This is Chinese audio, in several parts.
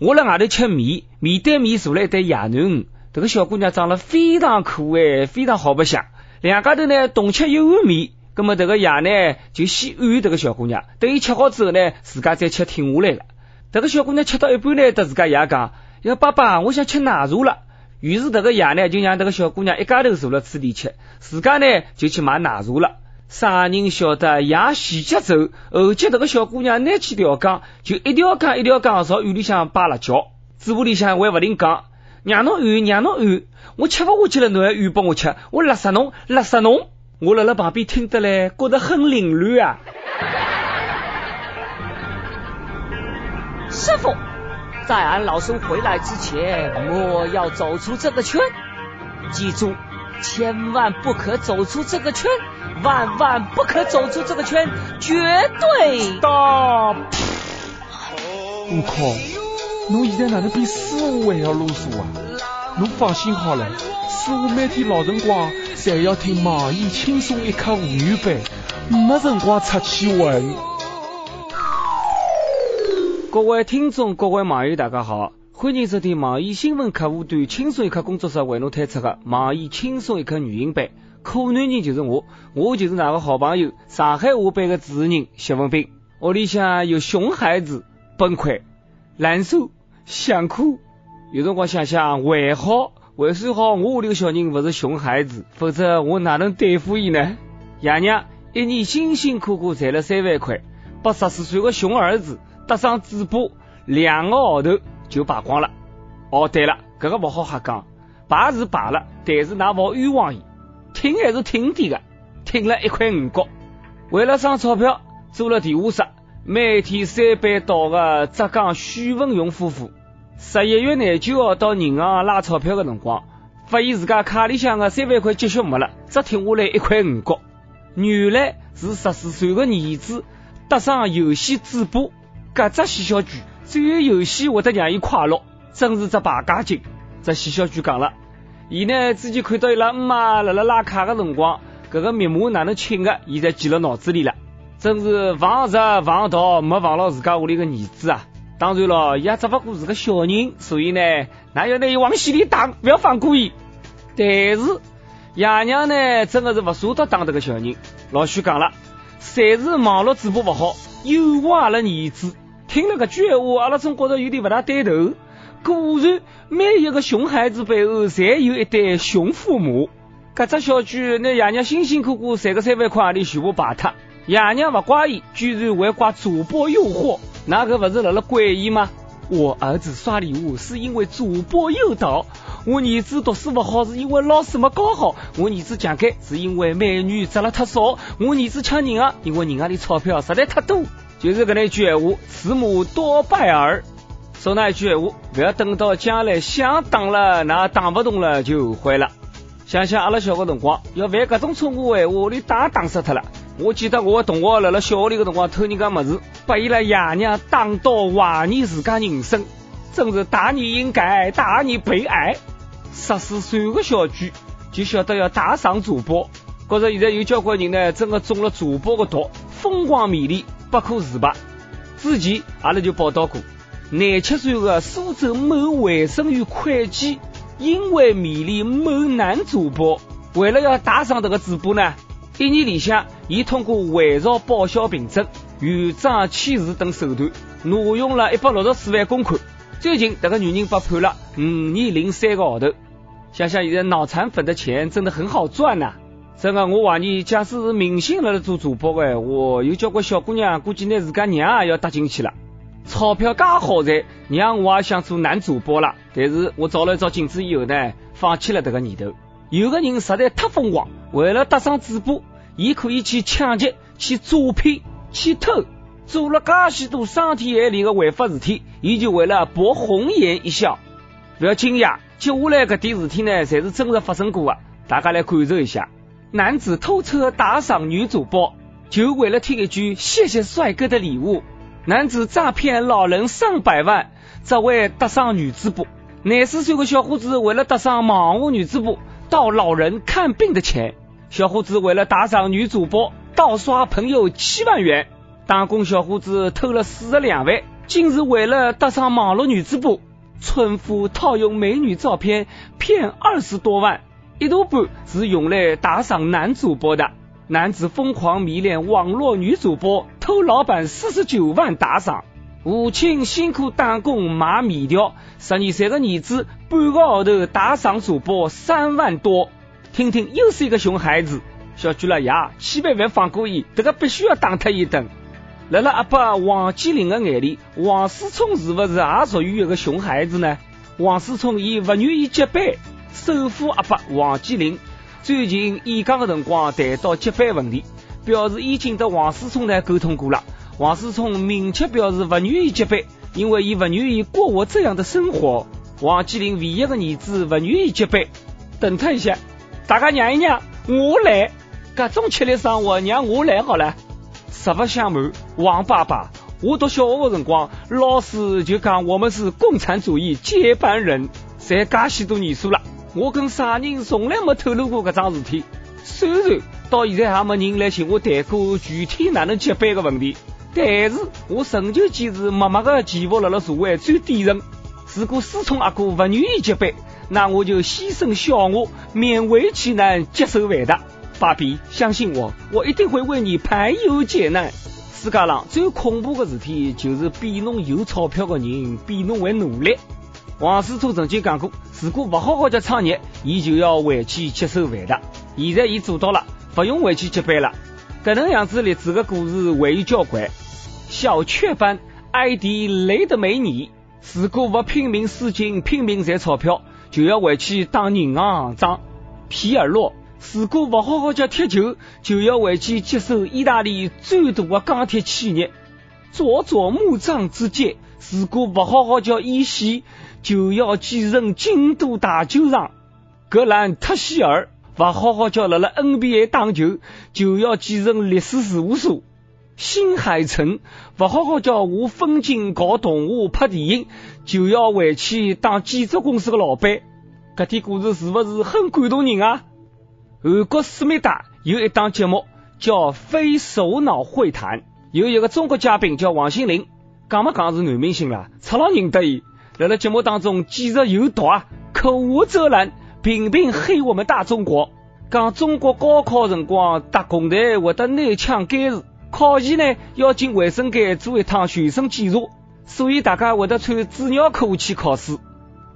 我在外头吃米，面对面坐了一对爷囡，这个小姑娘长得非常可爱，非常好白相。两家头呢同吃一碗米，那么这个爷呢就先按这个小姑娘，等伊吃好之后呢，自家再吃停下来了。这个小姑娘吃到一半呢，搭自家爷讲：“要爸爸，我想吃奶茶了。”于是这个爷呢就让这个小姑娘一家头坐了吃里吃，自家呢就去买奶茶了。啥人晓得爷前脚走，后脚这个小姑娘拿起条杠，就一条杠一条杠朝院里向扒辣椒，嘴巴里向还不停讲：“让侬按，让侬按，我吃不下去了，侬还按帮我吃，我勒死侬，勒死侬！”我辣辣旁边听得嘞，觉得很凌乱啊。师傅，在俺老孙回来之前，莫要走出这个圈，记住，千万不可走出这个圈。万万不可走出这个圈，绝对大！悟空，侬现在哪能比师傅还要啰嗦啊？侬放心好了，师傅每天老辰光侪要听网易轻松一刻无语版，没辰光出去玩。各位听众，各位网友，大家好，欢迎收听网易新闻客户端轻松一刻工作室为侬推出的网易轻松一刻语音版。可男人就是我，我就是那个好朋友，上海话版的主持人谢文斌。屋里向有熊孩子崩溃、难受、想哭，有辰光想想还好，还算好，我屋里个小人不是熊孩子，否则我哪能对付伊呢？爷娘一年辛辛苦苦赚了三万块，把十四岁的熊儿子搭上嘴巴，两个号头就败光了。哦，对了，搿个勿好瞎讲，败是败了，但是那勿冤枉伊。挺还是挺点的，挺了一块五角。为了省钞票，做了地下室，每天三班倒的浙江许文勇夫妇，十一月廿九号到银行拉钞票的辰光，发现自家卡里向的三万块积蓄没了，只挺下来一块五角。原来是十四岁的儿子搭上游戏主播，搿只细小鬼只有游戏会得让伊快乐，真是只败家精。这细小鬼讲了。伊呢，之前看到伊拉姆妈辣辣拉卡的辰光，搿个密码哪能清的，现在记辣脑子里了。真是防贼防盗，没防牢自家屋里个儿子啊！当然咯，伊也只不过是个小人，所以呢，哪要拿伊往死里打，不要放过伊。但是爷娘呢，真的是不舍得打这个小人。老许讲了，侪是网络主播不好，诱惑阿拉儿子。听了搿句闲话，阿拉总觉着有点勿大对头。果然，每一个熊孩子背后，侪有一对熊父母。搿只小鬼，拿爷娘辛辛苦苦赚个三万块钿全部败脱。爷娘不怪伊，居然还怪主播诱惑，那可不是辣辣怪伊吗？我儿子刷礼物是因为主播诱导，我儿子读书不好是因为老师没教好，我儿子强奸是因为美女择了太少，我儿子抢银行因为银行里钞票实在太多。就是搿那句闲话，慈母多败儿。说那一句闲话，不要等到将来想打了，那打不动了就后悔了。想想阿拉小个辰光，要犯搿种错误闲话，你打打死脱了。我记得我个同学辣辣小学里个辰光偷人家么子，被伊拉爷娘打到怀疑自家人生，真是大你应该，大你悲哀。十四岁个小鬼就晓得要打赏主播，觉着现在有交关人呢，真个中了主播个毒，疯狂迷恋不可自拔。之前阿拉就报道过。廿七岁的苏州某卫生院会计，因为迷恋某男主播，为了要打赏这个主播呢，一年里向，伊通过伪造报销凭证、预账签字等手段，挪用了一百六十四万公款。最近，这个女人被判了五年零三个号头。想想现在脑残粉的钱真的很好赚呐！真的，我怀疑，假使是明星辣辣做主播的话，有交关小姑娘估计拿自家娘也要搭进去了。钞票介好赚，让我也想做男主播了。但是我照了照镜子以后呢，放弃了这个念头。有个人实在太疯狂，为了搭上主播，伊可以去抢劫、去诈骗、去偷，做了介许多伤天害理的违法事体，伊就为了博红颜一笑。不要惊讶，接下来搿点事体呢，侪是真实发生过的。大家来感受一下：男子偷车打赏女主播，就为了听一句“谢谢帅哥”的礼物。男子诈骗老人上百万，只为搭上女主播。廿四岁的小伙子为了搭上网络女主播，盗老人看病的钱。小伙子为了打赏女主播，盗刷朋友七万元。打工小伙子偷了四十两万，竟是为了搭上网络女子部，村夫套用美女照片骗二十多万。一大半是用来打赏男主播的，男子疯狂迷恋网络女主播，偷老板四十九万打赏。父亲辛苦打工买面条，十二岁的儿子半个号头打赏主播三万多。听听，又是一个熊孩子。小猪了爷，千万别放过伊，这个必须要打他一顿。在了阿爸王健林的眼里，王思聪是不是也属于一个熊孩子呢？王思聪也不愿意接班，首富阿爸王健林最近演讲的辰光谈到接班问题，表示已经和王思聪呢沟通过了。王思聪明确表示不愿意接班，因为伊不愿意过我这样的生活。王继林唯一的儿子不愿意接班，等他一下，大家让一让，我来。各种吃力生活让我来好了。实不相瞒，王爸爸，我读小学的辰光，老师就讲我们是共产主义接班人。才介许多年数了，我跟啥人从来没透露过搿桩事体。虽然到现在还没人来寻我谈过具体哪能接班的问题，但是我仍旧坚持默默的潜伏辣了社会最底层。如果思聪阿哥不愿意接班，那我就牺牲小我，勉为其难接受万达。爸比，相信我，我一定会为你排忧解难。世界上最恐怖的事体，就是比侬有钞票的人比侬还努力。王思聪曾经讲过，如果不好好的创业，伊就要回去接受万达。现在伊做到了，不用回去接班了。搿能样子励志的故事还有交关。小雀斑埃迪雷德梅尼，如果不拼命输金、拼命赚钞票，就要回去当银行行长。皮尔洛。如果不好好叫踢球，就要回去接手意大利最大的钢铁企业。佐佐木藏之介，如果不好好叫演戏，就要继承京都大球场。格兰特希尔，不好好叫了了 NBA 打球，就要继承律师事务所。新海诚，不好好叫我分镜搞动画拍电影，就要回去当建筑公司的老板。搿点故事是勿是很感动人啊？韩国思密达有一档节目叫《非首脑会谈》，有一个中国嘉宾叫王心凌，讲么讲是男明星啦，赤佬认得伊。在了节目当中，简直有毒啊，口无遮拦，频频黑我们大中国，讲中国高考辰光特工队会得内枪监视，考前呢要进卫生间做一趟全身检查，所以大家会得穿纸尿裤去考试。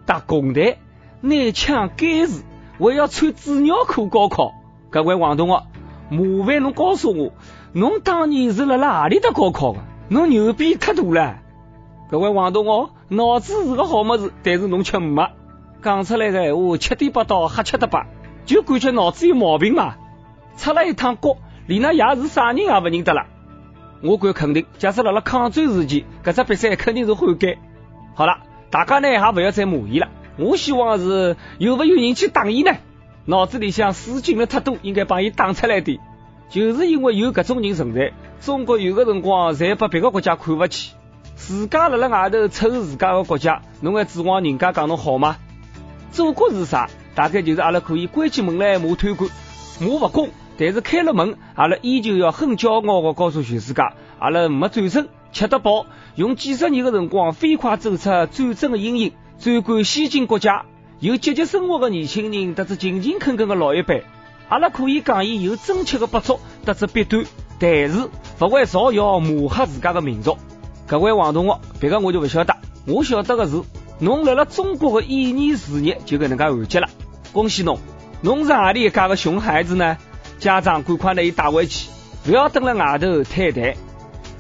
特工队内枪监视。我要穿纸尿裤高考，各位王同学，麻烦侬告诉我，侬当年是辣辣哪里搭高考的？侬牛逼太大了！各位王同学，脑子是个好么子，但是侬却没讲出来的闲话，七点八到瞎七搭八，就感觉脑子有毛病嘛！出了一趟国，连那爷是啥人也不认得了。我敢肯定，假设辣辣抗战时期，搿只比赛肯定是悔改。好了，大家呢也不要再骂伊了。我希望是有没有人去打伊呢？脑子里想死进了太多，应该帮伊打出来的。就是因为有搿种人存在，中国有个辰光才把别个国家看不起。自家辣辣外头臭自家个国家，侬还指望人家讲侬好吗？祖国是啥？大概就是阿拉可以关起门来骂贪官、骂勿公，但是开了门，阿拉依旧要很骄傲的告诉全世界，阿拉没战争，吃得饱，用几十年的辰光飞快走出战争的阴影。专管先进国家、有积极生活的年轻人，得知勤勤恳恳的老一辈，阿拉可以讲伊有真切的不足，得知弊端，但是勿会造谣抹黑自家的民族。各位王同学，别个我就不晓得，我晓得的是，侬来了中国的演艺事业就搿能介完结了，恭喜侬！侬是何里一家的熊孩子呢？家长赶快拿伊带回去，不要等了外头太谈。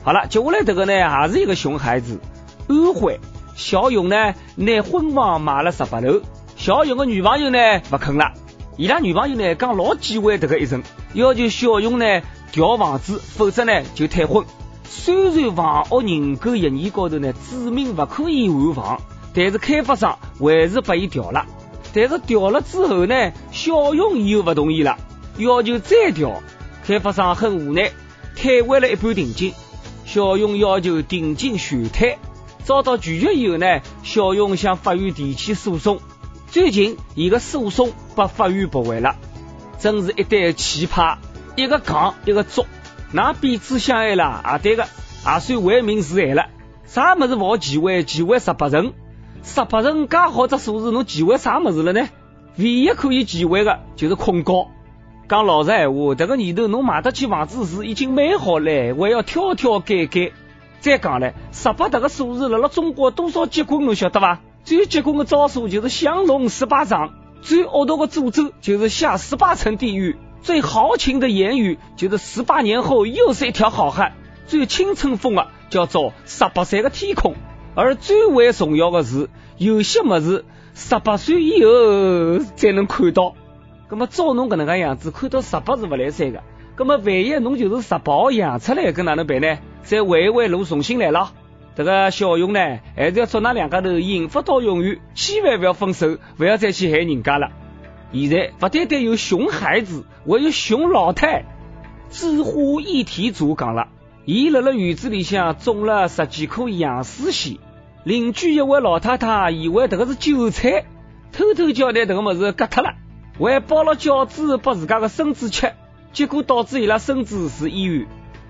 好了，接下来这个呢，还是一个熊孩子，安徽。小勇呢，拿婚房买了十八楼。小勇的女朋友呢，勿肯了。伊拉女朋友呢，讲老忌讳这个一层，要求小勇呢调房子，否则呢就退婚。虽然房屋认购协议高头呢注明不可以换房，但是开发商还是把伊调了。但是调了之后呢，小勇又不同意了，要求再调。开发商很无奈，退回了一半定金。小勇要求定金全退。遭到拒绝以后呢，小勇向法院提起诉讼。最近，伊个诉讼被法院驳回了。真是一对奇葩，一个杠一个作，那彼此相爱了，也对个，也算为民除害了。啥么子报奇位？奇位十八层，十八层介好只数字，侬忌讳啥么子了呢？唯一可以忌讳的就是恐高。讲老实闲话，这个年头侬买得起房子是已经蛮好嘞，还要挑挑拣拣。再讲嘞，十八这个数字，辣辣中国多少结棍侬晓得伐？最结棍的招数就是降龙十八掌，最恶毒的诅咒就是下十八层地狱，最豪情的言语就是十八年后又是一条好汉，最青春风的叫做十八岁的天空，而最为重要的是，有些么子十八岁以后才能看到。那么照侬搿能个样子，看到十八是勿来三个。那么万一侬就是十八号养出来，搿哪能办呢？再回一回路重新来了。这个小勇呢，还是要祝那两家头幸福到永远，千万不要分手，不要再去害人家了。现在不单单有熊孩子，还有熊老太。知乎议题组讲了，伊辣辣院子里向种了十几棵杨树线，邻居一位老太太以为这个是韭菜，偷偷叫拿这个么子割脱了。还包了饺子拨自家的孙子吃，结果导致伊拉孙子住医院。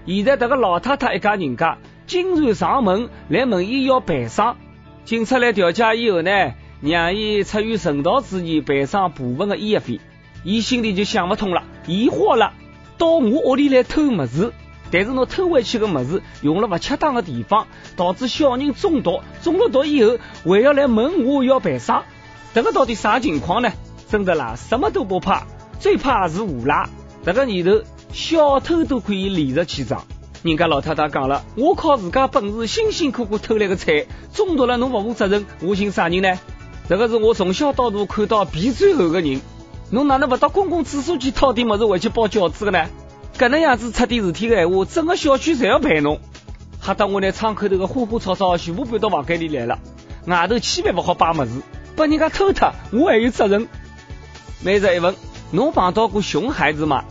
现在这个老太太一家人家经常上门来问伊要赔偿，警察来调解以后呢，让伊出于人道主义赔偿部分的医药费。伊心里就想不通了，疑惑了，到我屋里来偷么子，但是侬偷回去的么子用了不恰当的地方，导致小人中毒，中了毒以后还要来问我要赔偿，这个到底啥情况呢？真的啦，什么都不怕，最怕是无赖。这个年头，小偷都可以理直气壮。人家老太太讲了，我靠自家本事，辛辛苦苦偷来的菜，中毒了侬不负责任，我寻啥人呢？这个是我从小到大看到皮最厚的人。侬哪能不到公共厕所去掏点么子回去包饺子的呢？搿能样子出点事体的闲话，整个小区侪要陪侬。吓得我拿窗口头的花花草草全部搬到房间里来了，外头千万不好摆么子，把人家偷脱，我还有责任。每日一问，侬碰到过熊孩子吗？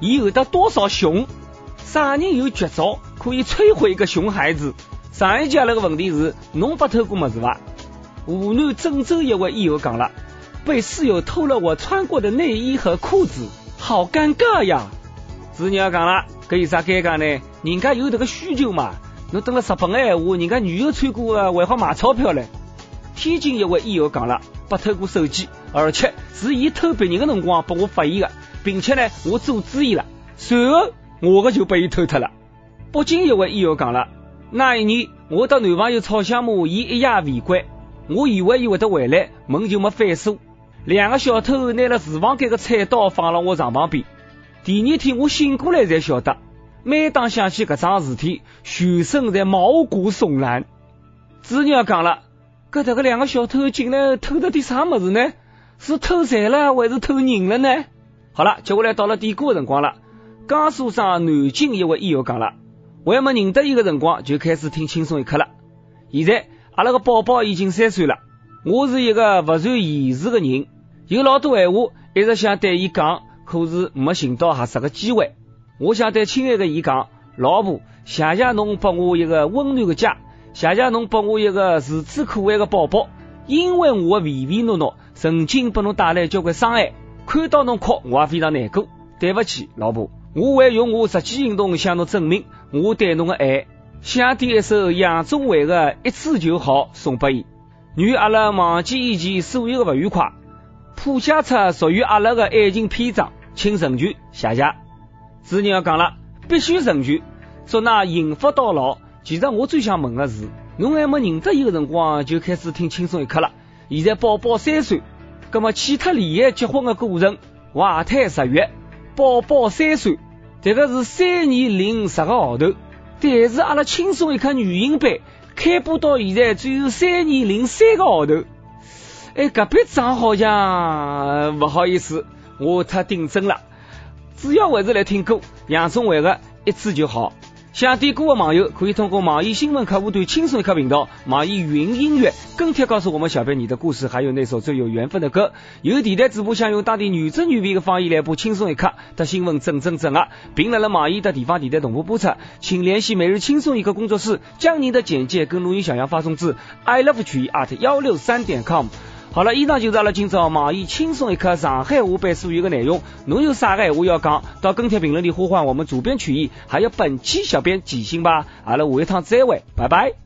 伊有得多少熊？啥人有绝招可以摧毁一个熊孩子？上一节那个问题是，侬不偷过么子伐？湖南郑州一位益友讲了，被室友偷了我穿过的内衣和裤子，好尴尬呀！子女要讲了，搿有啥尴尬呢？人家有迭个需求嘛？侬等了日本个闲话，人家女友穿过的还好卖钞票嘞。天津一位益友讲了，不偷过手机。而且是伊偷别人的辰光被我发现的，并且呢，我阻止伊了，随后我的就被伊偷脱了。北京一位医友讲了，那一年我到男朋友吵相骂，伊一夜未归，我以为伊会得回来，门就没反锁。两个小偷拿了厨房间的菜刀放了我床旁边。第二天我醒过来才晓得，每当想起搿桩事体，全身在毛骨悚然。子女讲了，搿这个两个小偷进来偷了点啥么子呢？是偷财了还是偷人了呢？好了，接下来到了点歌的辰光了。江苏省南京一位医友讲了，我还没认得伊个辰光就开始听轻松一刻了。现在阿拉个宝宝已经三岁了，我是一个不善言辞的人，有老多闲话一直想对伊讲，可是没寻到合适的机会。我想对亲爱的伊讲，老婆，谢谢侬拨我一个温暖的家，谢谢侬拨我一个如此可爱的宝宝，因为我的唯唯诺诺。曾经给侬带来交关伤害，看到侬哭，我也非常难过。对不起，老婆，我会用我实际行动向侬证明我对侬的爱。想点一首杨宗纬的《一次就好》送给伊，愿阿拉忘记以前所有的不愉快，谱写出属于阿拉的爱情篇章。请成全，谢谢。子女要讲了，必须成全，祝那幸福到老。其实我最想问的是，侬还没认得伊的辰光就开始听轻松一刻了。现在宝宝三岁，那么其他恋爱结婚的过程，怀胎十月，宝宝三岁，这个是三年零十个号头。但是阿拉轻松一刻语音版开播到现在只有三年零三个号头。哎，隔壁账好像不好意思，我太顶真了，主要还是来听歌，杨宗纬的一次就好。想点歌的网友可以通过网易新闻客户端“轻松一刻”频道、网易云音乐跟帖告诉我们小编你的故事，还有那首最有缘分的歌。有电台主播想用当地女真女味的方言来播《轻松一刻》的新闻，整整整啊，并来了网易的地方电台同步播出，请联系每日轻松一刻工作室，将您的简介跟录音小样发送至 i love 曲艺 at 幺六三点 com。好了，以上就是阿拉今朝网易轻松一刻上海话版所有的内容。侬有啥个闲话要讲，到跟帖评论里呼唤我们主编曲艺，还有本期小编吉星吧。阿拉下一趟再会，拜拜。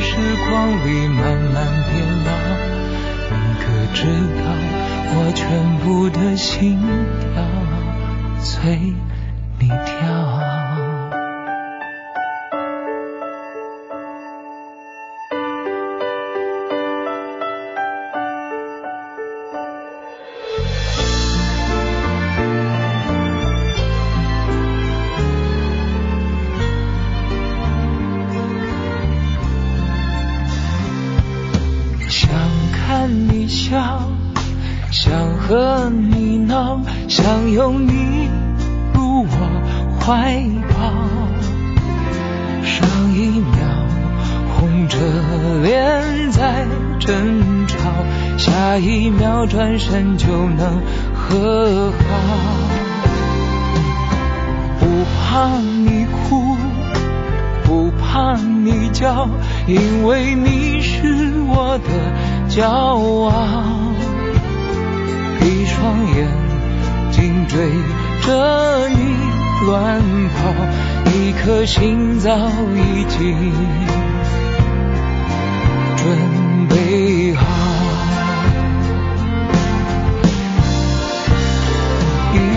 时光里慢慢变老。你可知道我全部的心跳最争吵，下一秒转身就能和好。不怕你哭，不怕你叫，因为你是我的骄傲。双眼睛追着你乱跑，一颗心早已经准